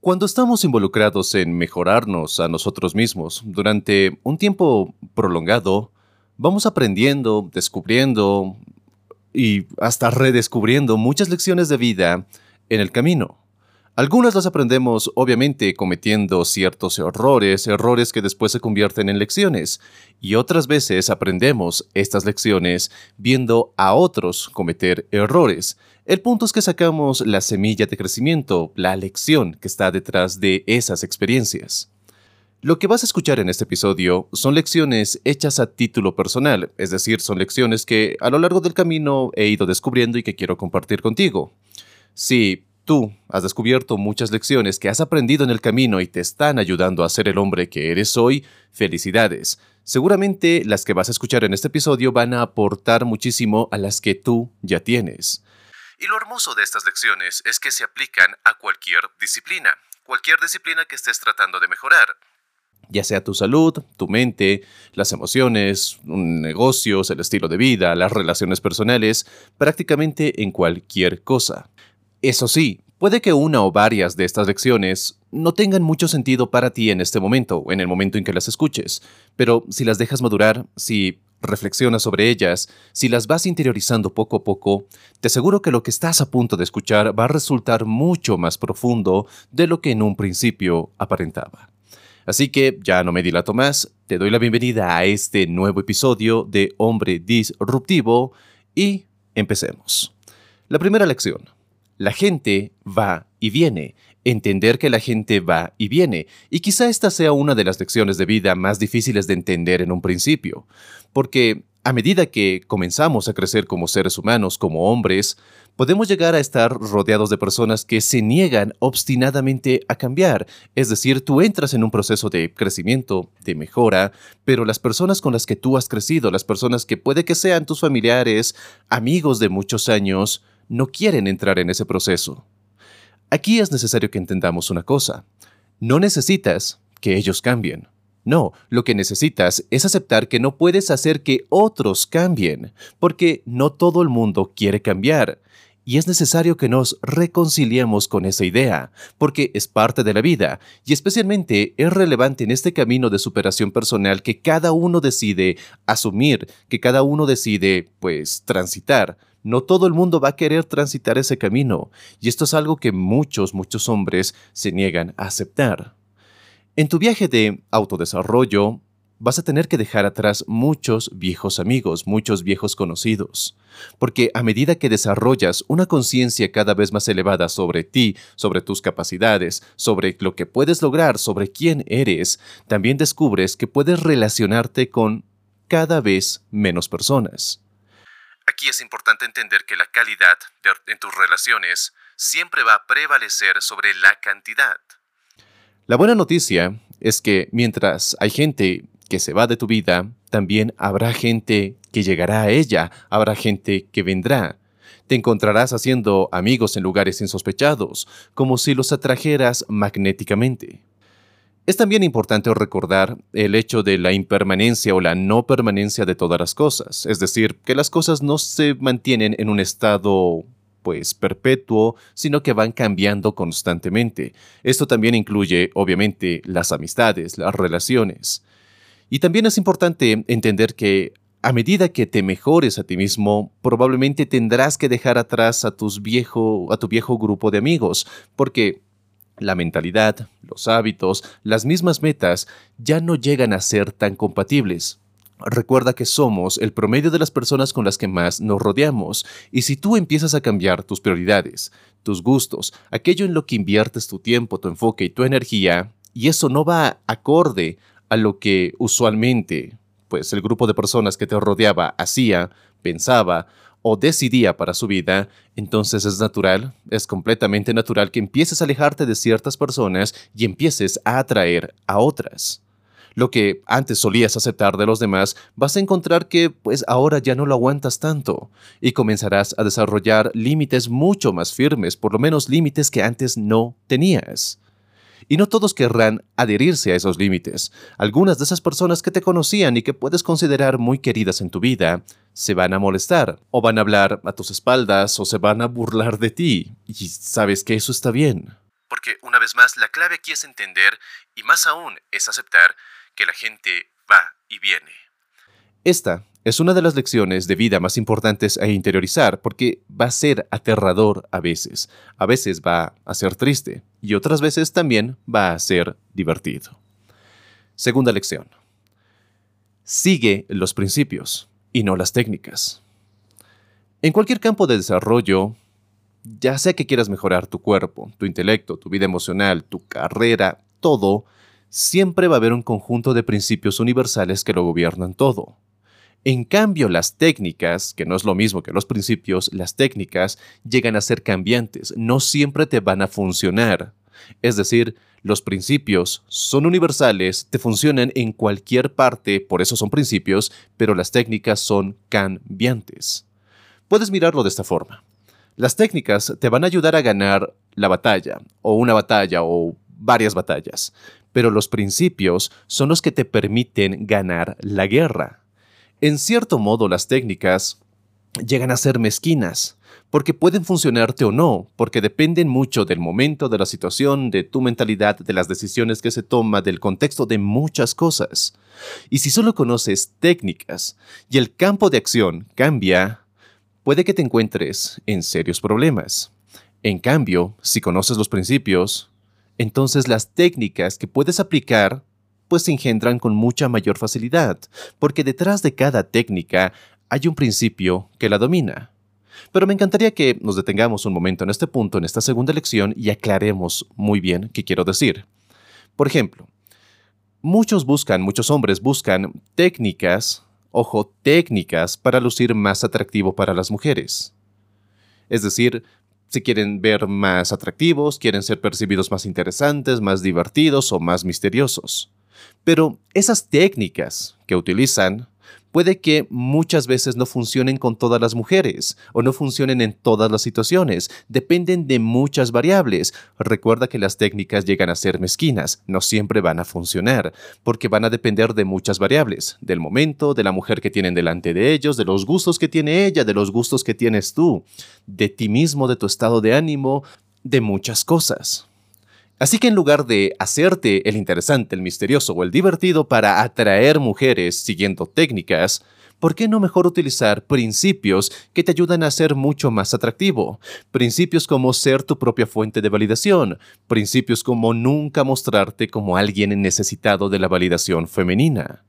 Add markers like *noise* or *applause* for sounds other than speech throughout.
Cuando estamos involucrados en mejorarnos a nosotros mismos durante un tiempo prolongado, vamos aprendiendo, descubriendo y hasta redescubriendo muchas lecciones de vida en el camino. Algunas las aprendemos obviamente cometiendo ciertos errores, errores que después se convierten en lecciones, y otras veces aprendemos estas lecciones viendo a otros cometer errores. El punto es que sacamos la semilla de crecimiento, la lección que está detrás de esas experiencias. Lo que vas a escuchar en este episodio son lecciones hechas a título personal, es decir, son lecciones que a lo largo del camino he ido descubriendo y que quiero compartir contigo. Sí, tú has descubierto muchas lecciones que has aprendido en el camino y te están ayudando a ser el hombre que eres hoy, felicidades. Seguramente las que vas a escuchar en este episodio van a aportar muchísimo a las que tú ya tienes. Y lo hermoso de estas lecciones es que se aplican a cualquier disciplina, cualquier disciplina que estés tratando de mejorar ya sea tu salud, tu mente, las emociones, negocios, el estilo de vida, las relaciones personales, prácticamente en cualquier cosa. Eso sí, puede que una o varias de estas lecciones no tengan mucho sentido para ti en este momento, en el momento en que las escuches, pero si las dejas madurar, si reflexionas sobre ellas, si las vas interiorizando poco a poco, te aseguro que lo que estás a punto de escuchar va a resultar mucho más profundo de lo que en un principio aparentaba. Así que ya no me dilato más, te doy la bienvenida a este nuevo episodio de Hombre Disruptivo y empecemos. La primera lección. La gente va y viene. Entender que la gente va y viene. Y quizá esta sea una de las lecciones de vida más difíciles de entender en un principio. Porque a medida que comenzamos a crecer como seres humanos, como hombres, podemos llegar a estar rodeados de personas que se niegan obstinadamente a cambiar. Es decir, tú entras en un proceso de crecimiento, de mejora, pero las personas con las que tú has crecido, las personas que puede que sean tus familiares, amigos de muchos años, no quieren entrar en ese proceso. Aquí es necesario que entendamos una cosa. No necesitas que ellos cambien. No, lo que necesitas es aceptar que no puedes hacer que otros cambien, porque no todo el mundo quiere cambiar. Y es necesario que nos reconciliemos con esa idea, porque es parte de la vida, y especialmente es relevante en este camino de superación personal que cada uno decide asumir, que cada uno decide, pues, transitar. No todo el mundo va a querer transitar ese camino, y esto es algo que muchos, muchos hombres se niegan a aceptar. En tu viaje de autodesarrollo, vas a tener que dejar atrás muchos viejos amigos, muchos viejos conocidos, porque a medida que desarrollas una conciencia cada vez más elevada sobre ti, sobre tus capacidades, sobre lo que puedes lograr, sobre quién eres, también descubres que puedes relacionarte con cada vez menos personas. Aquí es importante entender que la calidad en tus relaciones siempre va a prevalecer sobre la cantidad. La buena noticia es que mientras hay gente que se va de tu vida, también habrá gente que llegará a ella, habrá gente que vendrá. Te encontrarás haciendo amigos en lugares insospechados, como si los atrajeras magnéticamente. Es también importante recordar el hecho de la impermanencia o la no permanencia de todas las cosas, es decir, que las cosas no se mantienen en un estado pues perpetuo, sino que van cambiando constantemente. Esto también incluye, obviamente, las amistades, las relaciones. Y también es importante entender que a medida que te mejores a ti mismo, probablemente tendrás que dejar atrás a, tus viejo, a tu viejo grupo de amigos, porque la mentalidad, los hábitos, las mismas metas ya no llegan a ser tan compatibles. Recuerda que somos el promedio de las personas con las que más nos rodeamos, y si tú empiezas a cambiar tus prioridades, tus gustos, aquello en lo que inviertes tu tiempo, tu enfoque y tu energía, y eso no va acorde a lo que usualmente pues el grupo de personas que te rodeaba hacía, pensaba o decidía para su vida, entonces es natural, es completamente natural que empieces a alejarte de ciertas personas y empieces a atraer a otras. Lo que antes solías aceptar de los demás, vas a encontrar que pues ahora ya no lo aguantas tanto y comenzarás a desarrollar límites mucho más firmes, por lo menos límites que antes no tenías. Y no todos querrán adherirse a esos límites. Algunas de esas personas que te conocían y que puedes considerar muy queridas en tu vida, se van a molestar, o van a hablar a tus espaldas, o se van a burlar de ti. Y sabes que eso está bien. Porque una vez más, la clave aquí es entender, y más aún es aceptar, que la gente va y viene. Esta es una de las lecciones de vida más importantes a interiorizar porque va a ser aterrador a veces, a veces va a ser triste y otras veces también va a ser divertido. Segunda lección. Sigue los principios y no las técnicas. En cualquier campo de desarrollo, ya sea que quieras mejorar tu cuerpo, tu intelecto, tu vida emocional, tu carrera, todo, siempre va a haber un conjunto de principios universales que lo gobiernan todo. En cambio, las técnicas, que no es lo mismo que los principios, las técnicas llegan a ser cambiantes, no siempre te van a funcionar. Es decir, los principios son universales, te funcionan en cualquier parte, por eso son principios, pero las técnicas son cambiantes. Puedes mirarlo de esta forma. Las técnicas te van a ayudar a ganar la batalla, o una batalla, o varias batallas, pero los principios son los que te permiten ganar la guerra. En cierto modo las técnicas llegan a ser mezquinas, porque pueden funcionarte o no, porque dependen mucho del momento, de la situación, de tu mentalidad, de las decisiones que se toma, del contexto de muchas cosas. Y si solo conoces técnicas y el campo de acción cambia, puede que te encuentres en serios problemas. En cambio, si conoces los principios, entonces las técnicas que puedes aplicar pues se engendran con mucha mayor facilidad, porque detrás de cada técnica hay un principio que la domina. Pero me encantaría que nos detengamos un momento en este punto, en esta segunda lección, y aclaremos muy bien qué quiero decir. Por ejemplo, muchos buscan, muchos hombres buscan técnicas, ojo, técnicas para lucir más atractivo para las mujeres. Es decir, si quieren ver más atractivos, quieren ser percibidos más interesantes, más divertidos o más misteriosos. Pero esas técnicas que utilizan puede que muchas veces no funcionen con todas las mujeres o no funcionen en todas las situaciones. Dependen de muchas variables. Recuerda que las técnicas llegan a ser mezquinas, no siempre van a funcionar, porque van a depender de muchas variables, del momento, de la mujer que tienen delante de ellos, de los gustos que tiene ella, de los gustos que tienes tú, de ti mismo, de tu estado de ánimo, de muchas cosas. Así que en lugar de hacerte el interesante, el misterioso o el divertido para atraer mujeres siguiendo técnicas, ¿por qué no mejor utilizar principios que te ayudan a ser mucho más atractivo? Principios como ser tu propia fuente de validación, principios como nunca mostrarte como alguien necesitado de la validación femenina.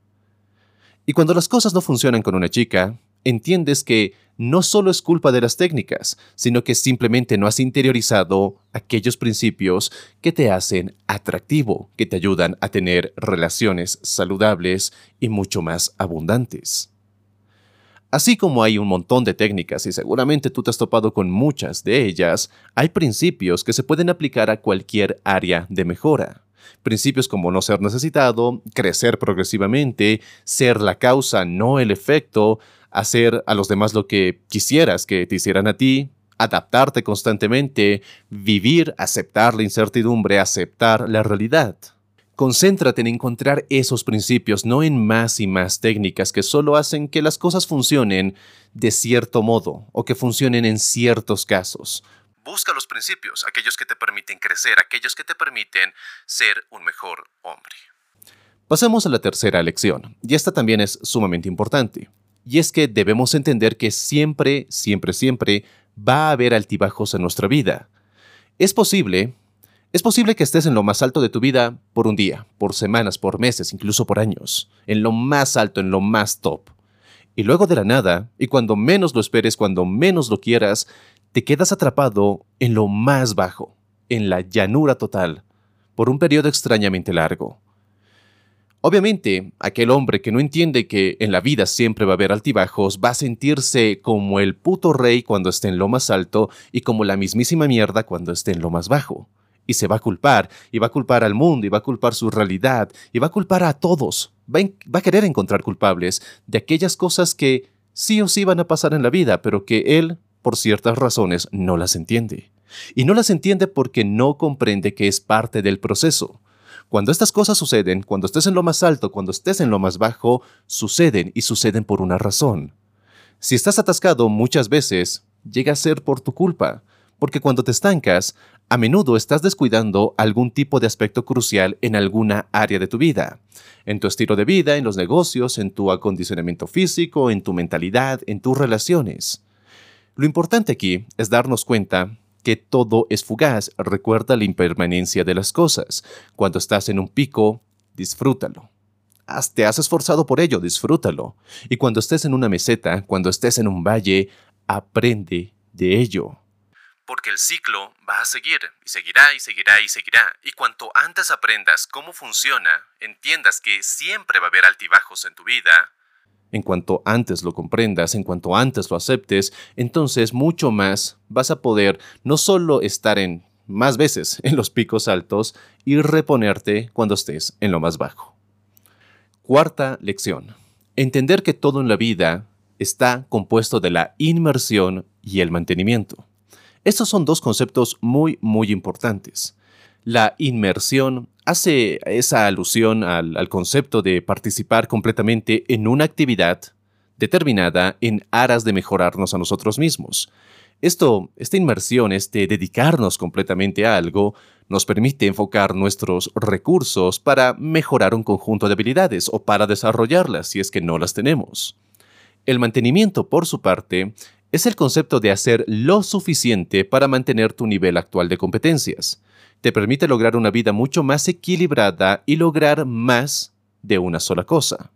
Y cuando las cosas no funcionan con una chica, entiendes que no solo es culpa de las técnicas, sino que simplemente no has interiorizado aquellos principios que te hacen atractivo, que te ayudan a tener relaciones saludables y mucho más abundantes. Así como hay un montón de técnicas y seguramente tú te has topado con muchas de ellas, hay principios que se pueden aplicar a cualquier área de mejora. Principios como no ser necesitado, crecer progresivamente, ser la causa, no el efecto, hacer a los demás lo que quisieras que te hicieran a ti, adaptarte constantemente, vivir, aceptar la incertidumbre, aceptar la realidad. Concéntrate en encontrar esos principios, no en más y más técnicas que solo hacen que las cosas funcionen de cierto modo o que funcionen en ciertos casos. Busca los principios, aquellos que te permiten crecer, aquellos que te permiten ser un mejor hombre. Pasemos a la tercera lección, y esta también es sumamente importante. Y es que debemos entender que siempre, siempre, siempre va a haber altibajos en nuestra vida. Es posible, es posible que estés en lo más alto de tu vida por un día, por semanas, por meses, incluso por años, en lo más alto, en lo más top. Y luego de la nada, y cuando menos lo esperes, cuando menos lo quieras, te quedas atrapado en lo más bajo, en la llanura total, por un periodo extrañamente largo. Obviamente, aquel hombre que no entiende que en la vida siempre va a haber altibajos va a sentirse como el puto rey cuando esté en lo más alto y como la mismísima mierda cuando esté en lo más bajo. Y se va a culpar, y va a culpar al mundo, y va a culpar su realidad, y va a culpar a todos. Va a, va a querer encontrar culpables de aquellas cosas que sí o sí van a pasar en la vida, pero que él, por ciertas razones, no las entiende. Y no las entiende porque no comprende que es parte del proceso. Cuando estas cosas suceden, cuando estés en lo más alto, cuando estés en lo más bajo, suceden y suceden por una razón. Si estás atascado muchas veces, llega a ser por tu culpa, porque cuando te estancas, a menudo estás descuidando algún tipo de aspecto crucial en alguna área de tu vida, en tu estilo de vida, en los negocios, en tu acondicionamiento físico, en tu mentalidad, en tus relaciones. Lo importante aquí es darnos cuenta que todo es fugaz. Recuerda la impermanencia de las cosas. Cuando estás en un pico, disfrútalo. Te has esforzado por ello, disfrútalo. Y cuando estés en una meseta, cuando estés en un valle, aprende de ello. Porque el ciclo va a seguir, y seguirá, y seguirá, y seguirá. Y cuanto antes aprendas cómo funciona, entiendas que siempre va a haber altibajos en tu vida, en cuanto antes lo comprendas, en cuanto antes lo aceptes, entonces mucho más vas a poder no solo estar en más veces *laughs* en los picos altos y reponerte cuando estés en lo más bajo. Cuarta lección. Entender que todo en la vida está compuesto de la inmersión y el mantenimiento. Estos son dos conceptos muy, muy importantes. La inmersión hace esa alusión al, concepto de participar completamente en una actividad determinada en aras de mejorarnos a nosotros mismos. Esto, esta inmersión, este dedicarnos completamente a algo, nos permite enfocar nuestros recursos para mejorar un conjunto de habilidades o para desarrollarlas si es que no las tenemos. El mantenimiento, por su parte, es el concepto de hacer lo suficiente para mantener tu nivel actual de competencias te permite lograr una vida mucho más equilibrada y lograr más de una sola cosa.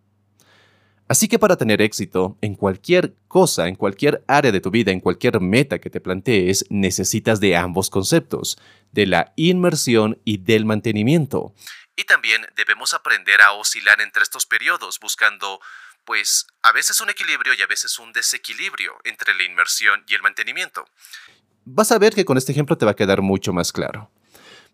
Así que para tener éxito en cualquier cosa, en cualquier área de tu vida, en cualquier meta que te plantees, necesitas de ambos conceptos, de la inmersión y del mantenimiento. Y también debemos aprender a oscilar entre estos periodos, buscando, pues, a veces un equilibrio y a veces un desequilibrio entre la inmersión y el mantenimiento. Vas a ver que con este ejemplo te va a quedar mucho más claro.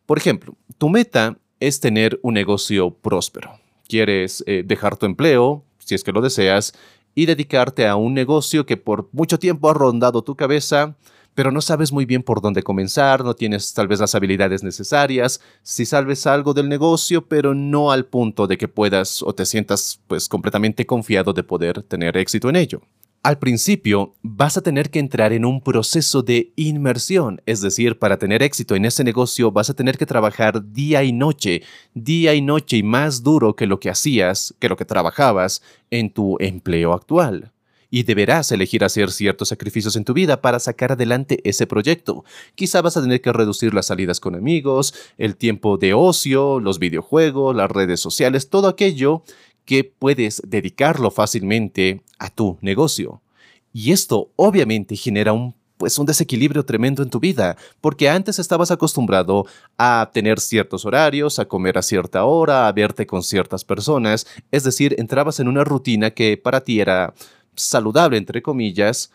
Por ejemplo, tu meta es tener un negocio próspero. Quieres eh, dejar tu empleo, si es que lo deseas, y dedicarte a un negocio que por mucho tiempo ha rondado tu cabeza, pero no sabes muy bien por dónde comenzar, no tienes tal vez las habilidades necesarias, si salves algo del negocio, pero no al punto de que puedas o te sientas pues completamente confiado de poder tener éxito en ello. Al principio vas a tener que entrar en un proceso de inmersión, es decir, para tener éxito en ese negocio vas a tener que trabajar día y noche, día y noche y más duro que lo que hacías, que lo que trabajabas en tu empleo actual. Y deberás elegir hacer ciertos sacrificios en tu vida para sacar adelante ese proyecto. Quizá vas a tener que reducir las salidas con amigos, el tiempo de ocio, los videojuegos, las redes sociales, todo aquello que puedes dedicarlo fácilmente a tu negocio. Y esto obviamente genera un pues un desequilibrio tremendo en tu vida, porque antes estabas acostumbrado a tener ciertos horarios, a comer a cierta hora, a verte con ciertas personas, es decir, entrabas en una rutina que para ti era saludable, entre comillas,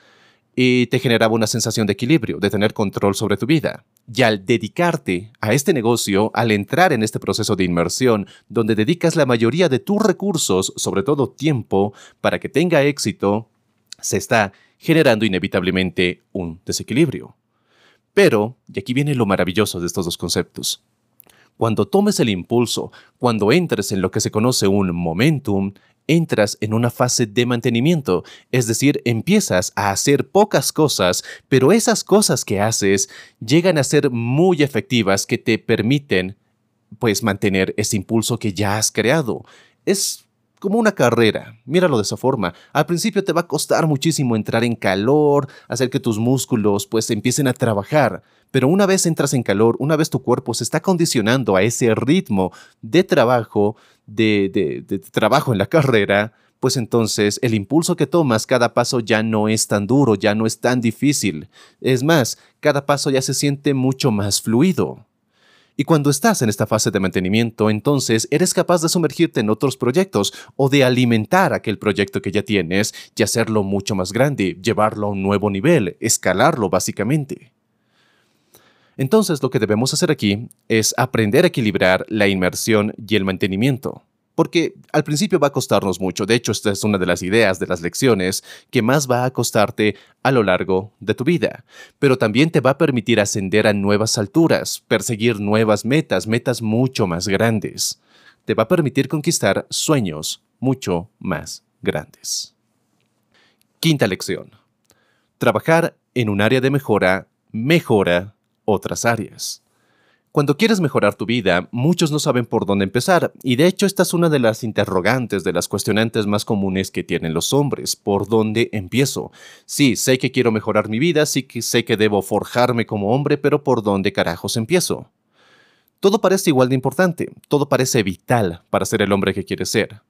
y te generaba una sensación de equilibrio, de tener control sobre tu vida. Y al dedicarte a este negocio, al entrar en este proceso de inmersión, donde dedicas la mayoría de tus recursos, sobre todo tiempo, para que tenga éxito, se está generando inevitablemente un desequilibrio. Pero, y aquí viene lo maravilloso de estos dos conceptos, cuando tomes el impulso, cuando entres en lo que se conoce un momentum, entras en una fase de mantenimiento, es decir, empiezas a hacer pocas cosas, pero esas cosas que haces llegan a ser muy efectivas que te permiten pues mantener ese impulso que ya has creado. Es como una carrera, míralo de esa forma. Al principio te va a costar muchísimo entrar en calor, hacer que tus músculos pues empiecen a trabajar, pero una vez entras en calor, una vez tu cuerpo se está condicionando a ese ritmo de trabajo, de, de, trabajo en la *laughs* carrera, pues entonces el impulso que tomas cada paso ya no es tan duro, ya no es tan difícil. Es más, cada paso ya se siente mucho más fluido. Y cuando estás en esta fase de mantenimiento, entonces eres capaz de sumergirte en otros proyectos o de alimentar aquel proyecto que ya tienes y hacerlo mucho más grande, llevarlo a un nuevo nivel, escalarlo básicamente. Entonces lo que debemos hacer aquí es aprender a equilibrar la inmersión y el mantenimiento. Porque al principio va a costarnos mucho. De hecho, esta es una de las ideas de las lecciones que más va a costarte a lo largo de tu vida. Pero también te va a permitir ascender a nuevas alturas, perseguir nuevas metas, metas mucho más grandes. Te va a permitir conquistar sueños mucho más grandes. Quinta lección. Trabajar en un área de mejora mejora otras áreas. Cuando quieres mejorar tu vida, muchos no saben por dónde empezar, y de hecho esta es una de las interrogantes, de las cuestionantes más comunes que tienen los hombres. ¿Por dónde empiezo? Sí, sé que quiero mejorar mi vida, sí que sé que debo forjarme como hombre, pero ¿por dónde carajos empiezo? Todo parece igual de importante, todo parece vital para ser el hombre que quieres ser.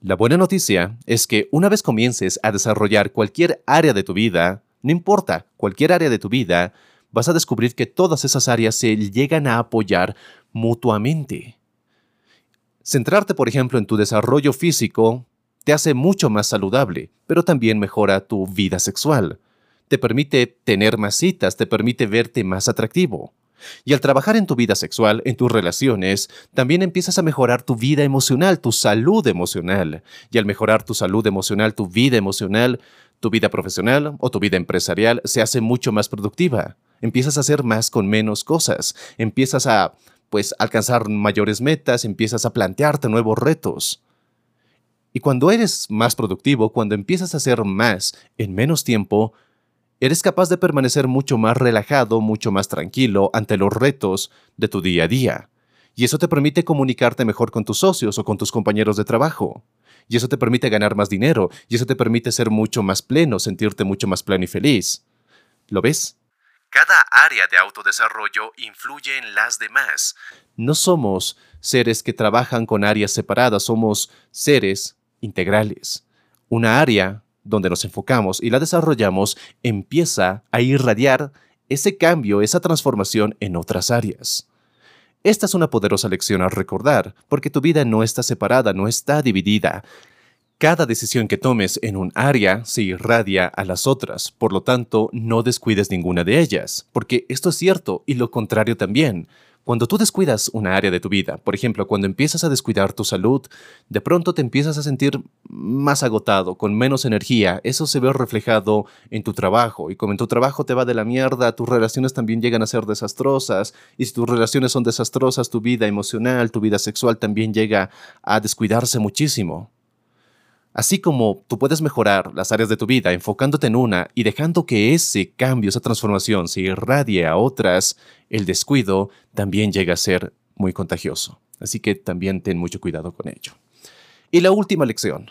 La buena noticia es que una vez comiences a desarrollar cualquier área de tu vida, no importa, cualquier área de tu vida, vas a descubrir que todas esas áreas se llegan a apoyar mutuamente. Centrarte, por ejemplo, en tu desarrollo físico te hace mucho más saludable, pero también mejora tu vida sexual. Te permite tener más citas, te permite verte más atractivo. Y al trabajar en tu vida sexual, en tus relaciones, también empiezas a mejorar tu vida emocional, tu salud emocional. Y al mejorar tu salud emocional, tu vida emocional, tu vida profesional o tu vida empresarial se hace mucho más productiva empiezas a hacer más con menos cosas, empiezas a pues alcanzar mayores metas, empiezas a plantearte nuevos retos. Y cuando eres más productivo, cuando empiezas a hacer más en menos tiempo, eres capaz de permanecer mucho más relajado, mucho más tranquilo ante los retos de tu día a día. Y eso te permite comunicarte mejor con tus socios o con tus compañeros de trabajo. Y eso te permite ganar más dinero. Y eso te permite ser mucho más pleno, sentirte mucho más pleno y feliz. ¿Lo ves? Cada área de autodesarrollo influye en las demás. No somos seres que trabajan con áreas separadas, somos seres integrales. Una área donde nos enfocamos y la desarrollamos empieza a irradiar ese cambio, esa transformación en otras áreas. Esta es una poderosa lección a recordar, porque tu vida no está separada, no está dividida. Cada decisión que tomes en un área se irradia a las otras, por lo tanto, no descuides ninguna de ellas, porque esto es cierto y lo contrario también. Cuando tú descuidas una área de tu vida, por ejemplo, cuando empiezas a descuidar tu salud, de pronto te empiezas a sentir más agotado, con menos energía. Eso se ve reflejado en tu trabajo. Y como en tu trabajo te va de la mierda, tus relaciones también llegan a ser desastrosas. Y si tus relaciones son desastrosas, tu vida emocional, tu vida sexual también llega a descuidarse muchísimo. Así como tú puedes mejorar las áreas de tu vida enfocándote en una y dejando que ese cambio, esa transformación se irradie a otras, el descuido también llega a ser muy contagioso. Así que también ten mucho cuidado con ello. Y la última lección,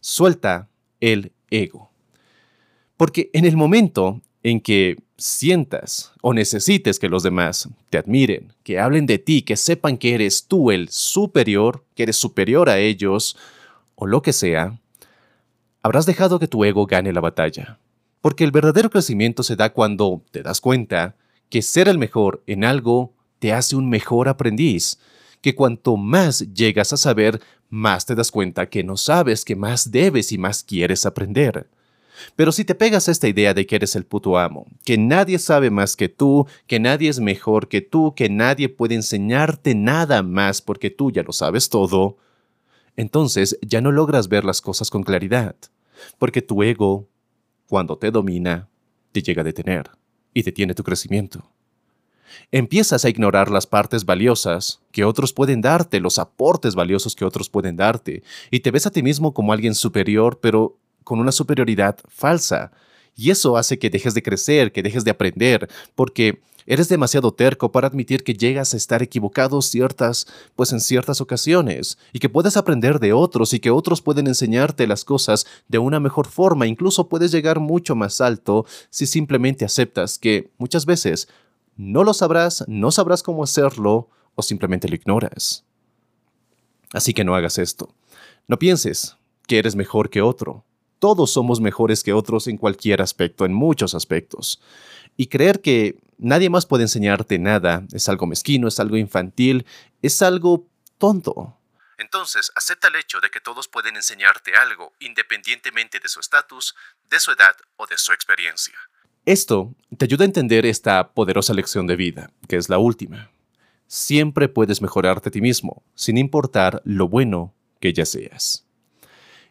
suelta el ego. Porque en el momento en que sientas o necesites que los demás te admiren, que hablen de ti, que sepan que eres tú el superior, que eres superior a ellos, o lo que sea, habrás dejado que tu ego gane la batalla. Porque el verdadero crecimiento se da cuando te das cuenta que ser el mejor en algo te hace un mejor aprendiz, que cuanto más llegas a saber, más te das cuenta que no sabes, que más debes y más quieres aprender. Pero si te pegas a esta idea de que eres el puto amo, que nadie sabe más que tú, que nadie es mejor que tú, que nadie puede enseñarte nada más porque tú ya lo sabes todo, entonces ya no logras ver las cosas con claridad, porque tu ego, cuando te domina, te llega a detener y detiene tu crecimiento. Empiezas a ignorar las partes valiosas que otros pueden darte, los aportes valiosos que otros pueden darte, y te ves a ti mismo como alguien superior, pero con una superioridad falsa. Y eso hace que dejes de crecer, que dejes de aprender, porque Eres demasiado terco para admitir que llegas a estar equivocado ciertas, pues en ciertas ocasiones, y que puedes aprender de otros y que otros pueden enseñarte las cosas de una mejor forma, incluso puedes llegar mucho más alto si simplemente aceptas que muchas veces no lo sabrás, no sabrás cómo hacerlo o simplemente lo ignoras. Así que no hagas esto. No pienses que eres mejor que otro. Todos somos mejores que otros en cualquier aspecto, en muchos aspectos. Y creer que Nadie más puede enseñarte nada. Es algo mezquino, es algo infantil, es algo tonto. Entonces, acepta el hecho de que todos pueden enseñarte algo, independientemente de su estatus, de su edad o de su experiencia. Esto te ayuda a entender esta poderosa lección de vida, que es la última. Siempre puedes mejorarte a ti mismo, sin importar lo bueno que ya seas.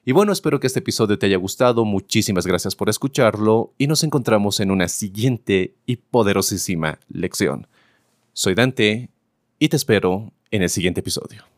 Y bueno, espero que este episodio te haya gustado, muchísimas gracias por escucharlo y nos encontramos en una siguiente y poderosísima lección. Soy Dante y te espero en el siguiente episodio.